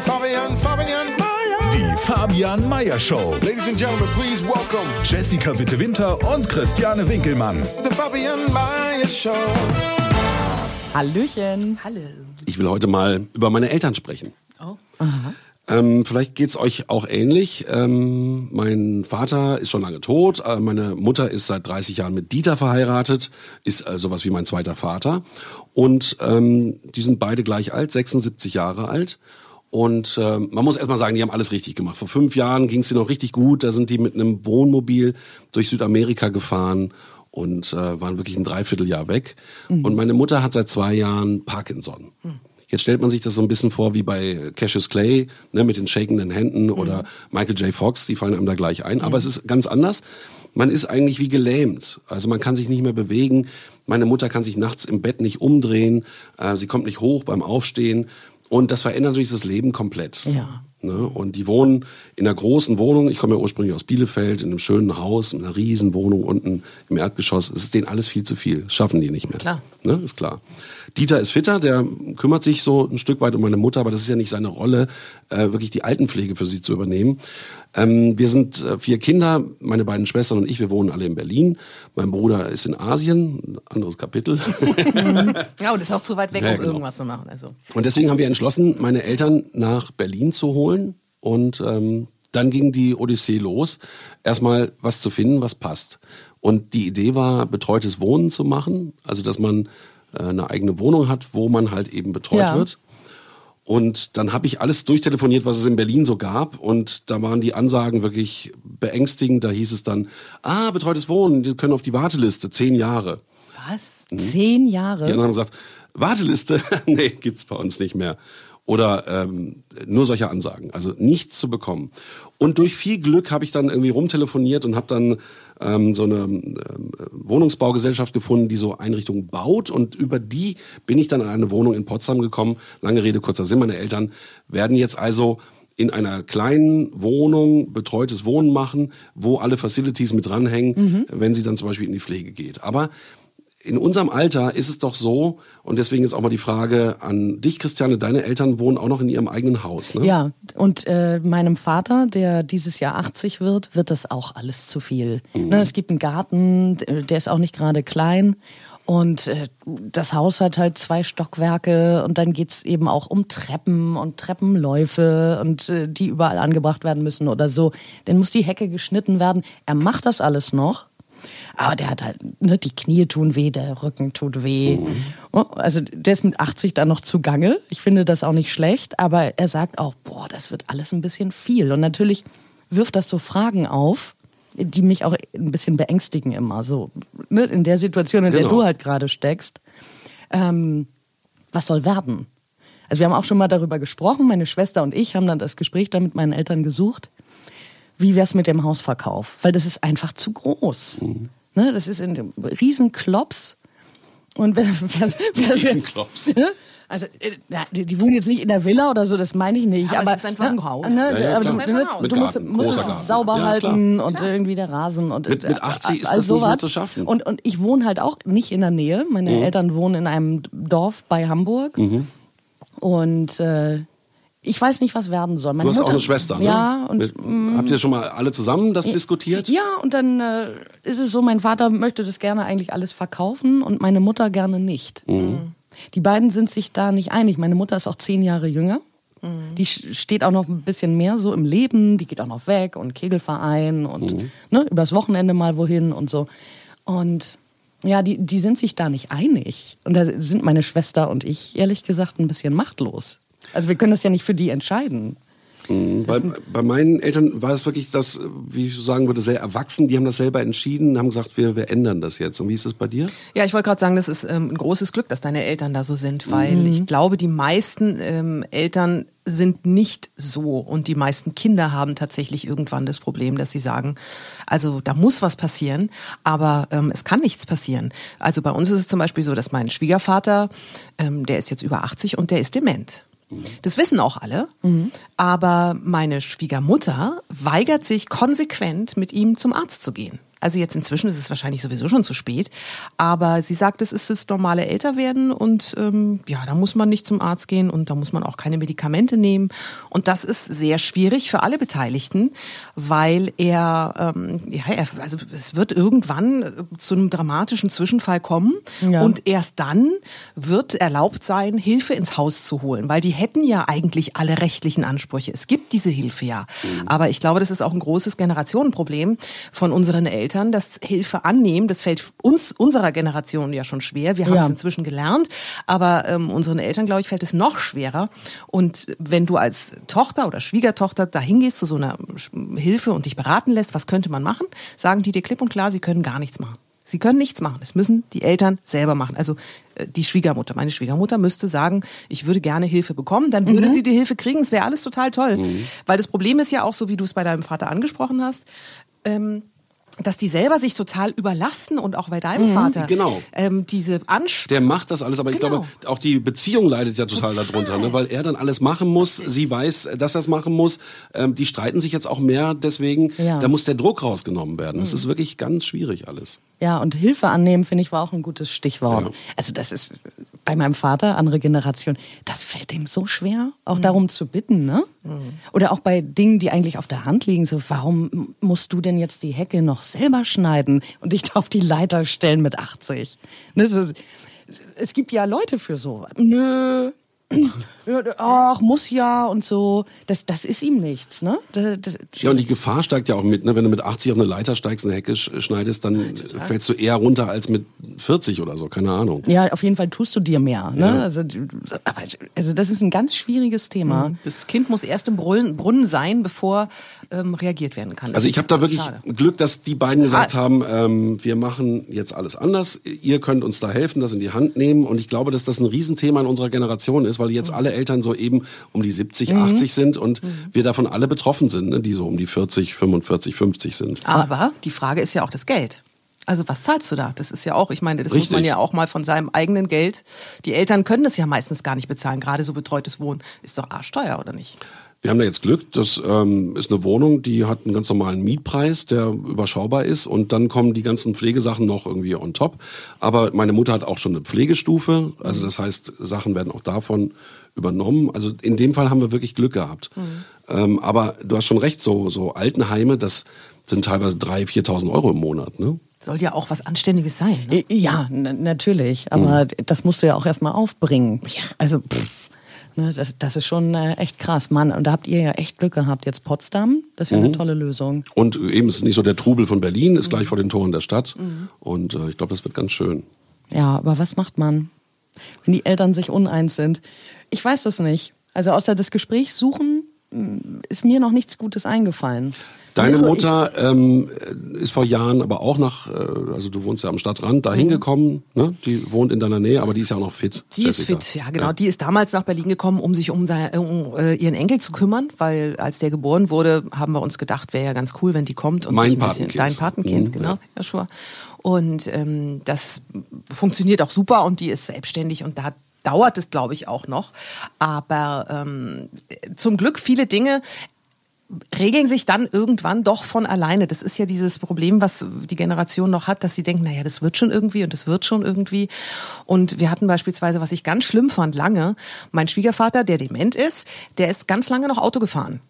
Fabian, Fabian, Fabian Mayer. Die Fabian Meyer Show. Ladies and gentlemen, please welcome Jessica Witte Winter und Christiane Winkelmann. the Fabian Mayer Show. Hallöchen. Hallo. Ich will heute mal über meine Eltern sprechen. Oh. Ähm, vielleicht geht's euch auch ähnlich. Ähm, mein Vater ist schon lange tot. Äh, meine Mutter ist seit 30 Jahren mit Dieter verheiratet, ist äh, sowas wie mein zweiter Vater. Und ähm, die sind beide gleich alt, 76 Jahre alt. Und ähm, man muss erstmal sagen, die haben alles richtig gemacht. Vor fünf Jahren ging's denen noch richtig gut. Da sind die mit einem Wohnmobil durch Südamerika gefahren und äh, waren wirklich ein Dreivierteljahr weg. Und meine Mutter hat seit zwei Jahren Parkinson. Jetzt stellt man sich das so ein bisschen vor wie bei Cassius Clay, ne, mit den shakenden Händen oder Michael J. Fox, die fallen einem da gleich ein. Aber es ist ganz anders. Man ist eigentlich wie gelähmt. Also man kann sich nicht mehr bewegen. Meine Mutter kann sich nachts im Bett nicht umdrehen. Äh, sie kommt nicht hoch beim Aufstehen. Und das verändert natürlich das Leben komplett. Ja. Ne? Und die wohnen in einer großen Wohnung. Ich komme ja ursprünglich aus Bielefeld, in einem schönen Haus, in einer riesen Wohnung unten im Erdgeschoss. Es ist denen alles viel zu viel. Das schaffen die nicht mehr. Klar. Ne? Ist klar. Dieter ist fitter, der kümmert sich so ein Stück weit um meine Mutter, aber das ist ja nicht seine Rolle, äh, wirklich die Altenpflege für sie zu übernehmen. Ähm, wir sind äh, vier Kinder, meine beiden Schwestern und ich, wir wohnen alle in Berlin. Mein Bruder ist in Asien, anderes Kapitel. Ja, und ist auch zu weit weg, Ja, um genau. irgendwas zu machen. Also. Und deswegen haben wir entschlossen, meine Eltern nach Berlin zu holen. Und ähm, dann ging die Odyssee los, erstmal was zu finden, was passt. Und die Idee war, betreutes Wohnen zu machen, also dass man äh, eine eigene Wohnung hat, wo man halt eben betreut Ja. wird. Und dann habe ich alles durchtelefoniert, was es in Berlin so gab. Und da waren die Ansagen wirklich beängstigend. Da hieß es dann, ah, betreutes Wohnen, die können auf die Warteliste, zehn Jahre. Was? Zehn Jahre? Die anderen haben gesagt, Warteliste, nee, gibt's bei uns nicht mehr. Oder ähm, nur solche Ansagen, also nichts zu bekommen. Und durch viel Glück habe ich dann irgendwie rumtelefoniert und habe dann ähm, so eine ähm, Wohnungsbaugesellschaft gefunden, die so Einrichtungen baut. Und über die bin ich dann an eine Wohnung in Potsdam gekommen. Lange Rede, kurzer Sinn. Meine Eltern werden jetzt also in einer kleinen Wohnung betreutes Wohnen machen, wo alle Facilities mit dranhängen, wenn sie dann zum Beispiel in die Pflege geht. Aber in unserem Alter ist es doch so, und deswegen jetzt auch mal die Frage an dich, Christiane, deine Eltern wohnen auch noch in ihrem eigenen Haus, ne? Ja, und äh, meinem Vater, der dieses Jahr 80 wird, wird das auch alles zu viel. Ne, es gibt einen Garten, der ist auch nicht gerade klein. Und äh, das Haus hat halt zwei Stockwerke und dann geht's eben auch um Treppen und Treppenläufe und äh, die überall angebracht werden müssen oder so. Dann muss die Hecke geschnitten werden. Er macht das alles noch. Aber der hat halt, ne, die Knie tun weh, der Rücken tut weh. Oh, Also der ist mit 80 dann noch zugange. Ich finde das auch nicht schlecht, aber er sagt auch, boah, das wird alles ein bisschen viel. Und natürlich wirft das so Fragen auf, die mich auch ein bisschen beängstigen immer. So, ne, in der Situation, in der Genau. du halt gerade steckst. Ähm, was soll werden? Also wir haben auch schon mal darüber gesprochen. Meine Schwester und ich haben dann das Gespräch da mit meinen Eltern gesucht wie wär's mit dem Hausverkauf? Weil das ist einfach zu groß. Ne, das ist ein Riesenklops. Und wer, wer, wer, Riesenklops. Ne? Also, äh, na, die, die wohnen jetzt nicht in der Villa oder so, das meine ich nicht. Aber Aber, es ist einfach ein Haus. Ne, Ja, ja, aber klar. du, Es ist einfach ne, du musst, musst es Garten. sauber Ja, halten und irgendwie der Rasen und Mit- äh, mit 80 ist all das nicht mehr zu schaffen. Und, und ich wohne halt auch nicht in der Nähe. Meine Mhm. Eltern wohnen in einem Dorf bei Hamburg. Und äh, ich weiß nicht, was werden soll. Meine Du hast auch Mutter- eine Schwester, ne? Ja, und Mit, habt ihr schon mal alle zusammen das diskutiert? ja, und dann äh, ist es so, mein Vater möchte das gerne eigentlich alles verkaufen und meine Mutter gerne nicht. Mhm. Die beiden sind sich da nicht einig. Meine Mutter ist auch zehn Jahre jünger. Die sch- steht auch noch ein bisschen mehr so im Leben. Die geht auch noch weg und Kegelverein und Mhm. ne, übers Wochenende mal wohin und so. Und ja, die, die sind sich da nicht einig. Und da sind meine Schwester und ich ehrlich gesagt ein bisschen machtlos. Also wir können das ja nicht für die entscheiden. Bei, bei meinen Eltern war es wirklich das, wie ich sagen würde, sehr erwachsen. Die haben das selber entschieden, haben gesagt, wir, wir ändern das jetzt. Und wie ist es bei dir? Ja, ich wollte gerade sagen, das ist ähm, ein großes Glück, dass deine Eltern da so sind, weil ich glaube, die meisten ähm, Eltern sind nicht so und die meisten Kinder haben tatsächlich irgendwann das Problem, dass sie sagen, also da muss was passieren, aber ähm, es kann nichts passieren. Also bei uns ist es zum Beispiel so, dass mein Schwiegervater, ähm, der ist jetzt über 80 und der ist dement. Das wissen auch alle, aber meine Schwiegermutter weigert sich konsequent, mit ihm zum Arzt zu gehen. Also jetzt inzwischen ist es wahrscheinlich sowieso schon zu spät, aber sie sagt, es ist das normale Älterwerden und ähm, ja, da muss man nicht zum Arzt gehen und da muss man auch keine Medikamente nehmen und das ist sehr schwierig für alle Beteiligten, weil er, ähm, ja, er also es wird irgendwann äh, zu einem dramatischen Zwischenfall kommen Ja. und erst dann wird erlaubt sein, Hilfe ins Haus zu holen, weil die hätten ja eigentlich alle rechtlichen Ansprüche. Es gibt diese Hilfe ja. Aber ich glaube, das ist auch ein großes Generationenproblem von unseren Eltern, dass Hilfe annehmen, das fällt uns, unserer Generation ja schon schwer. Wir haben Ja. es inzwischen gelernt, aber ähm, unseren Eltern, glaube ich, fällt es noch schwerer. Und wenn du als Tochter oder Schwiegertochter dahin gehst zu so einer Hilfe und dich beraten lässt, was könnte man machen, sagen die dir klipp und klar, sie können gar nichts machen. Sie können nichts machen. Das müssen die Eltern selber machen. Also äh, die Schwiegermutter. Meine Schwiegermutter müsste sagen, ich würde gerne Hilfe bekommen. Dann würde sie die Hilfe kriegen. Es wäre alles total toll. Weil das Problem ist ja auch so, wie du es bei deinem Vater angesprochen hast, ähm, dass die selber sich total überlasten und auch bei deinem Vater genau. ähm, diese Ansprüche. Der macht das alles, aber ich Genau. glaube, auch die Beziehung leidet ja total, Total. darunter, ne? weil er dann alles machen muss. Sie weiß, dass er es machen muss. Ähm, die streiten sich jetzt auch mehr, deswegen, Ja. da muss der Druck rausgenommen werden. Das ist wirklich ganz schwierig alles. Ja, und Hilfe annehmen, finde ich, war auch ein gutes Stichwort. Ja. Also das ist bei meinem Vater, andere Generation, das fällt ihm so schwer, auch darum zu bitten, ne? Oder auch bei Dingen, die eigentlich auf der Hand liegen, so warum musst du denn jetzt die Hecke noch selber schneiden und dich auf die Leiter stellen mit 80? Ne, so, es gibt ja Leute für so. Nö. Ach, muss ja und so. Das, das ist ihm nichts, ne? Das, das, Ja, und die Gefahr steigt ja auch mit, ne? wenn du mit 80 auf eine Leiter steigst, eine Hecke sch- schneidest, dann fällst du eher runter als mit 40 oder so, keine Ahnung. Ja, auf jeden Fall tust du dir mehr. Ne? Ja. Also, aber, also das ist ein ganz schwieriges Thema. Das Kind muss erst im Brunnen, sein, bevor ähm, reagiert werden kann. Das Also ich habe da wirklich schade. Glück, dass die beiden gesagt Ah. haben, ähm, wir machen jetzt alles anders. Ihr könnt uns da helfen, das in die Hand nehmen. Und ich glaube, dass das ein Riesenthema in unserer Generation ist, weil Mhm. jetzt alle Eltern so eben um die 70, 80 sind und Mhm. wir davon alle betroffen sind, ne? die so um die 40, 45, 50 sind. Aber die Frage ist ja auch das Geld. Also was zahlst du da? Das ist ja auch, ich meine, das muss Richtig. man ja auch mal von seinem eigenen Geld. Die Eltern können das ja meistens gar nicht bezahlen. Gerade so betreutes Wohnen ist doch arschteuer, oder nicht? Wir haben da jetzt Glück, das ähm, ist eine Wohnung, die hat einen ganz normalen Mietpreis, der überschaubar ist und dann kommen die ganzen Pflegesachen noch irgendwie on top. Aber meine Mutter hat auch schon eine Pflegestufe, also das heißt, Sachen werden auch davon übernommen. Also in dem Fall haben wir wirklich Glück gehabt. Ähm, aber du hast schon recht, so, so Altenheime, das sind teilweise 3.000, 4.000 Euro im Monat. Ne? Soll ja auch was Anständiges sein. Ne? Ja, natürlich. Aber das musst du ja auch erstmal aufbringen. Also, pff, ne, das, das ist schon äh, echt krass. Mann, und da habt ihr ja echt Glück gehabt. Jetzt Potsdam, das ist ja eine tolle Lösung. Und eben ist nicht so der Trubel von Berlin, ist gleich vor den Toren der Stadt. Und äh, ich glaube, das wird ganz schön. Ja, aber was macht man, wenn die Eltern sich uneins sind? Ich weiß das nicht. Also außer das Gespräch suchen ist mir noch nichts Gutes eingefallen. Deine Also, Mutter ähm, ist vor Jahren aber auch nach, äh, also du wohnst ja am Stadtrand, da hingekommen, ne? Die wohnt in deiner Nähe, aber die ist ja auch noch fit. Die ist fit, ja genau. Die ist damals nach Berlin gekommen, um sich um, sein, um äh, ihren Enkel zu kümmern, weil als der geboren wurde, haben wir uns gedacht, wäre ja ganz cool, wenn die kommt und Mein sich ein bisschen, Patenkind. dein Patenkind, Mhm, genau, ja. Joshua. Und ähm, das funktioniert auch super und die ist selbstständig und da dauert es, glaube ich, auch noch. Aber ähm, zum Glück viele Dinge regeln sich dann irgendwann doch von alleine. Das ist ja dieses Problem, was die Generation noch hat, dass sie denken, naja, das wird schon irgendwie und das wird schon irgendwie. Und wir hatten beispielsweise, was ich ganz schlimm fand, lange, mein Schwiegervater, der dement ist, der ist ganz lange noch Auto gefahren.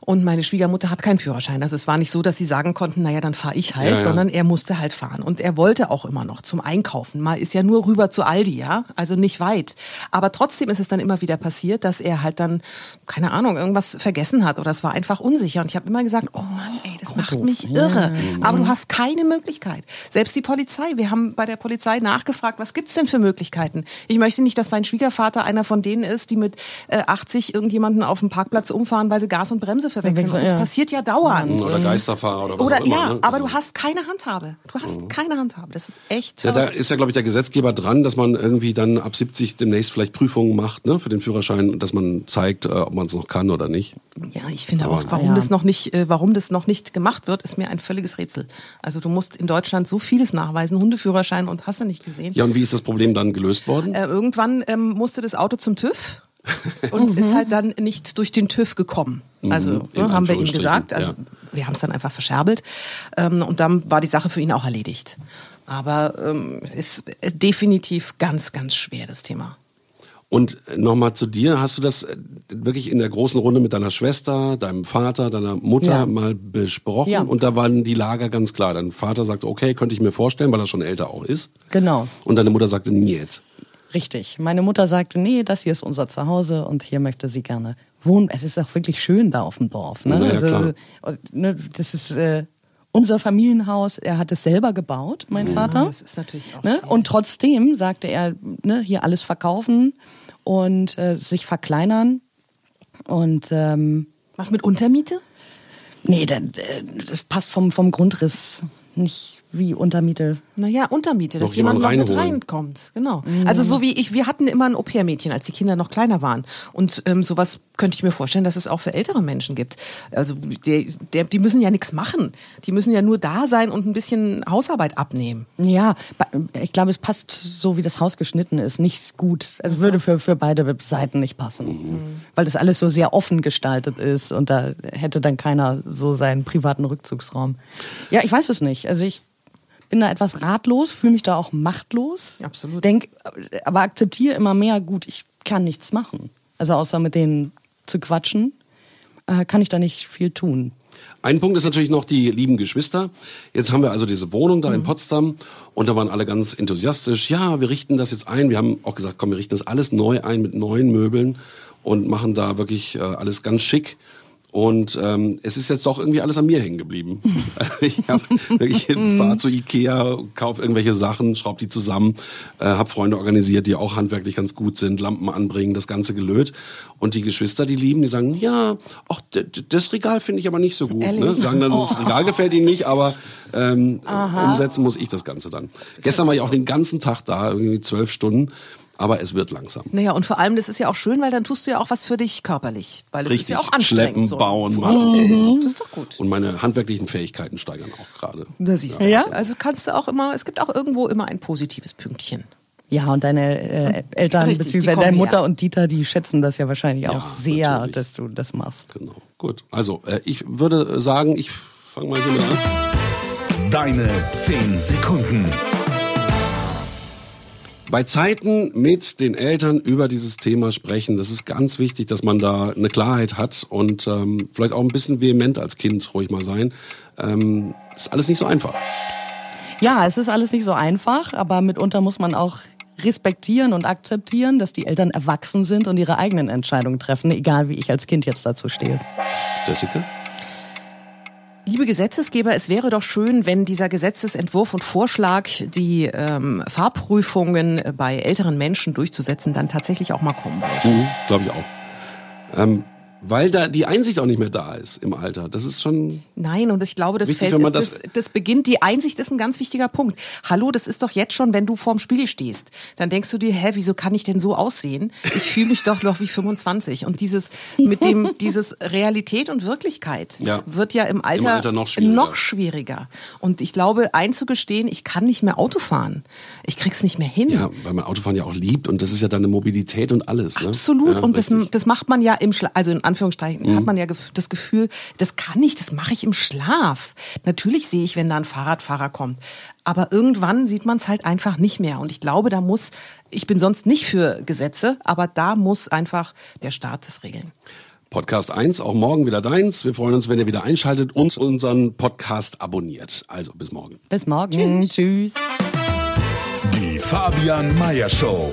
Und meine Schwiegermutter hat keinen Führerschein. Also es war nicht so, dass sie sagen konnten, naja, dann fahre ich halt, Ja, ja. sondern er musste halt fahren. Und er wollte auch immer noch zum Einkaufen. Mal ist ja nur rüber zu Aldi, ja, also nicht weit. Aber trotzdem ist es dann immer wieder passiert, dass er halt dann, keine Ahnung, irgendwas vergessen hat oder es war einfach unsicher. Und ich habe immer gesagt, oh Mann, ey, das macht mich irre. Aber du hast keine Möglichkeit. Selbst die Polizei, wir haben bei der Polizei nachgefragt, was gibt's denn für Möglichkeiten? Ich möchte nicht, dass mein Schwiegervater einer von denen ist, die mit äh, 80 irgendjemanden auf dem Parkplatz umfahren, weil sie Gas und Bremse verwechseln. Und das Ja. passiert ja dauernd. Oder Geisterfahrer oder was Oder auch immer. ja, ne? aber du hast keine Handhabe. Du hast keine Handhabe. Das ist echt Ja, da ist ja, glaube ich, der Gesetzgeber dran, dass man irgendwie dann ab 70 demnächst vielleicht Prüfungen macht ne, für den Führerschein und dass man zeigt, äh, ob man es noch kann oder nicht. Ja, ich finde Aber- auch, warum Ja. das noch nicht, äh, warum das noch nicht gemacht wird, ist mir ein völliges Rätsel. Also du musst in Deutschland so vieles nachweisen, Hundeführerschein und hast du nicht gesehen. Ja, und wie ist das Problem dann gelöst worden? Äh, irgendwann ähm, musste das Auto zum TÜV und ist halt dann nicht durch den TÜV gekommen. Also Mhm, in ne, haben wir ihm gesagt. Also ja. wir haben es dann einfach verscherbelt ähm, und dann war die Sache für ihn auch erledigt. Aber ähm, ist äh, definitiv ganz, ganz schwer das Thema. Und nochmal zu dir, hast du das äh, wirklich in der großen Runde mit deiner Schwester, deinem Vater, deiner Mutter Ja. mal besprochen? Ja. Und da waren die Lager ganz klar. Dein Vater sagte, okay, könnte ich mir vorstellen, weil er schon älter auch ist. Genau. Und deine Mutter sagte, niet. Richtig. Meine Mutter sagte, nee, das hier ist unser Zuhause und hier möchte sie gerne wohnen. Es ist auch wirklich schön da auf dem Dorf. Ne? Ja, klar. ne, das ist äh, unser Familienhaus. Er hat es selber gebaut, mein Vater. das ist natürlich auch ne? Und trotzdem sagte er, ne, hier alles verkaufen und äh, sich verkleinern. Und ähm, Was mit Untermiete? nee, das, äh, das passt vom, vom Grundriss nicht wie Untermiete. Naja, Untermiete, dass Noch jemand noch mit reinkommt. Genau. Also so wie ich, wir hatten immer ein Au-pair-Mädchen, als die Kinder noch kleiner waren. Und ähm, sowas könnte ich mir vorstellen, dass es auch für ältere Menschen gibt. Also der, die müssen ja nichts machen. Die müssen ja nur da sein und ein bisschen Hausarbeit abnehmen. Ja, ich glaube, es passt so, wie das Haus geschnitten ist, nicht gut. Also würde für, für beide Seiten nicht passen. Weil das alles so sehr offen gestaltet ist und da hätte dann keiner so seinen privaten Rückzugsraum. Ja, ich weiß es nicht. Also ich bin da etwas ratlos, fühle mich da auch machtlos. Absolut. Denk, aber akzeptiere immer mehr, gut, ich kann nichts machen. Also außer mit denen zu quatschen, äh, kann ich da nicht viel tun. Ein Punkt ist natürlich noch die lieben Geschwister. Jetzt haben wir also diese Wohnung da in Potsdam und da waren alle ganz enthusiastisch. Ja, wir richten das jetzt ein. Wir haben auch gesagt, komm, wir richten das alles neu ein mit neuen Möbeln und machen da wirklich äh, alles ganz schick. Und ähm, es ist jetzt doch irgendwie alles an mir hängen geblieben. ich hab wirklich fahr zu Ikea, kauf irgendwelche Sachen, schraub die zusammen, äh, hab Freunde organisiert, die auch handwerklich ganz gut sind, Lampen anbringen, das ganze gelöt. Und die Geschwister, die lieben, die sagen, ja, ach, das Regal finde ich aber nicht so gut. Ne? Ehrlich? Sagen dann, das Regal gefällt ihnen nicht, aber ähm, umsetzen muss ich das Ganze dann. Gestern war ich auch den ganzen Tag da, irgendwie zwölf Stunden. Aber es wird langsam. Naja, und vor allem, das ist ja auch schön, weil dann tust du ja auch was für dich körperlich. Weil es ist Richtig. ja auch anstrengend. Schleppen, so. bauen, Richtig. machen. Das ist doch gut. Und meine handwerklichen Fähigkeiten steigern auch gerade. Da siehst du. Ja. Also kannst du auch immer, es gibt auch irgendwo immer ein positives Pünktchen. Ja, und deine äh, Eltern, Richtig, beziehungsweise deine Mutter her. und Dieter, die schätzen das ja wahrscheinlich Ja, auch sehr, natürlich. dass du das machst. Genau. Gut. Also, äh, ich würde sagen, ich fange mal hier mit an. Deine 10 Sekunden. Bei Zeiten mit den Eltern über dieses Thema sprechen, das ist ganz wichtig, dass man da eine Klarheit hat und ähm, vielleicht auch ein bisschen vehement als Kind ruhig mal sein. Ähm, ist alles nicht so einfach. Ja, es ist alles nicht so einfach, aber mitunter muss man auch respektieren und akzeptieren, dass die Eltern erwachsen sind und ihre eigenen Entscheidungen treffen, egal wie ich als Kind jetzt dazu stehe. Jessica? Liebe Gesetzesgeber, es wäre doch schön, wenn dieser Gesetzesentwurf und Vorschlag, die ähm, Fahrprüfungen bei älteren Menschen durchzusetzen, dann tatsächlich auch mal kommen würde. Mhm, Glaube ich auch. Ähm, weil da die Einsicht auch nicht mehr da ist im Alter. Das ist schon. Nein, und ich glaube, das Wichtig, fällt, das, das- das, beginnt, die Einsicht ist ein ganz wichtiger Punkt. Hallo, das ist doch jetzt schon, wenn du vorm Spiegel stehst, dann denkst du dir, hä, wieso kann ich denn so aussehen? Ich fühle mich doch noch wie 25. Und dieses, mit dem, dieses Realität und Wirklichkeit Ja. wird ja im Alter, Alter noch schwieriger. noch schwieriger. Und ich glaube, einzugestehen, ich kann nicht mehr Auto fahren. Ich krieg's nicht mehr hin. Ja, weil man Autofahren ja auch liebt und das ist ja dann eine Mobilität und alles. Ne? Absolut. Ja, und das, richtig. das macht man ja im Schlaf, also in Anführungsstrichen hat man ja das Gefühl, das kann ich, das mache ich im Schlaf. Natürlich sehe ich, wenn da ein Fahrradfahrer kommt. Aber irgendwann sieht man es halt einfach nicht mehr. Und ich glaube, da muss, ich bin sonst nicht für Gesetze, aber da muss einfach der Staat das regeln. Podcast 1, auch morgen wieder deins. Wir freuen uns, wenn ihr wieder einschaltet und unseren Podcast abonniert. Also bis morgen. Bis morgen. Tschüss. Die Fabian Meyer Show.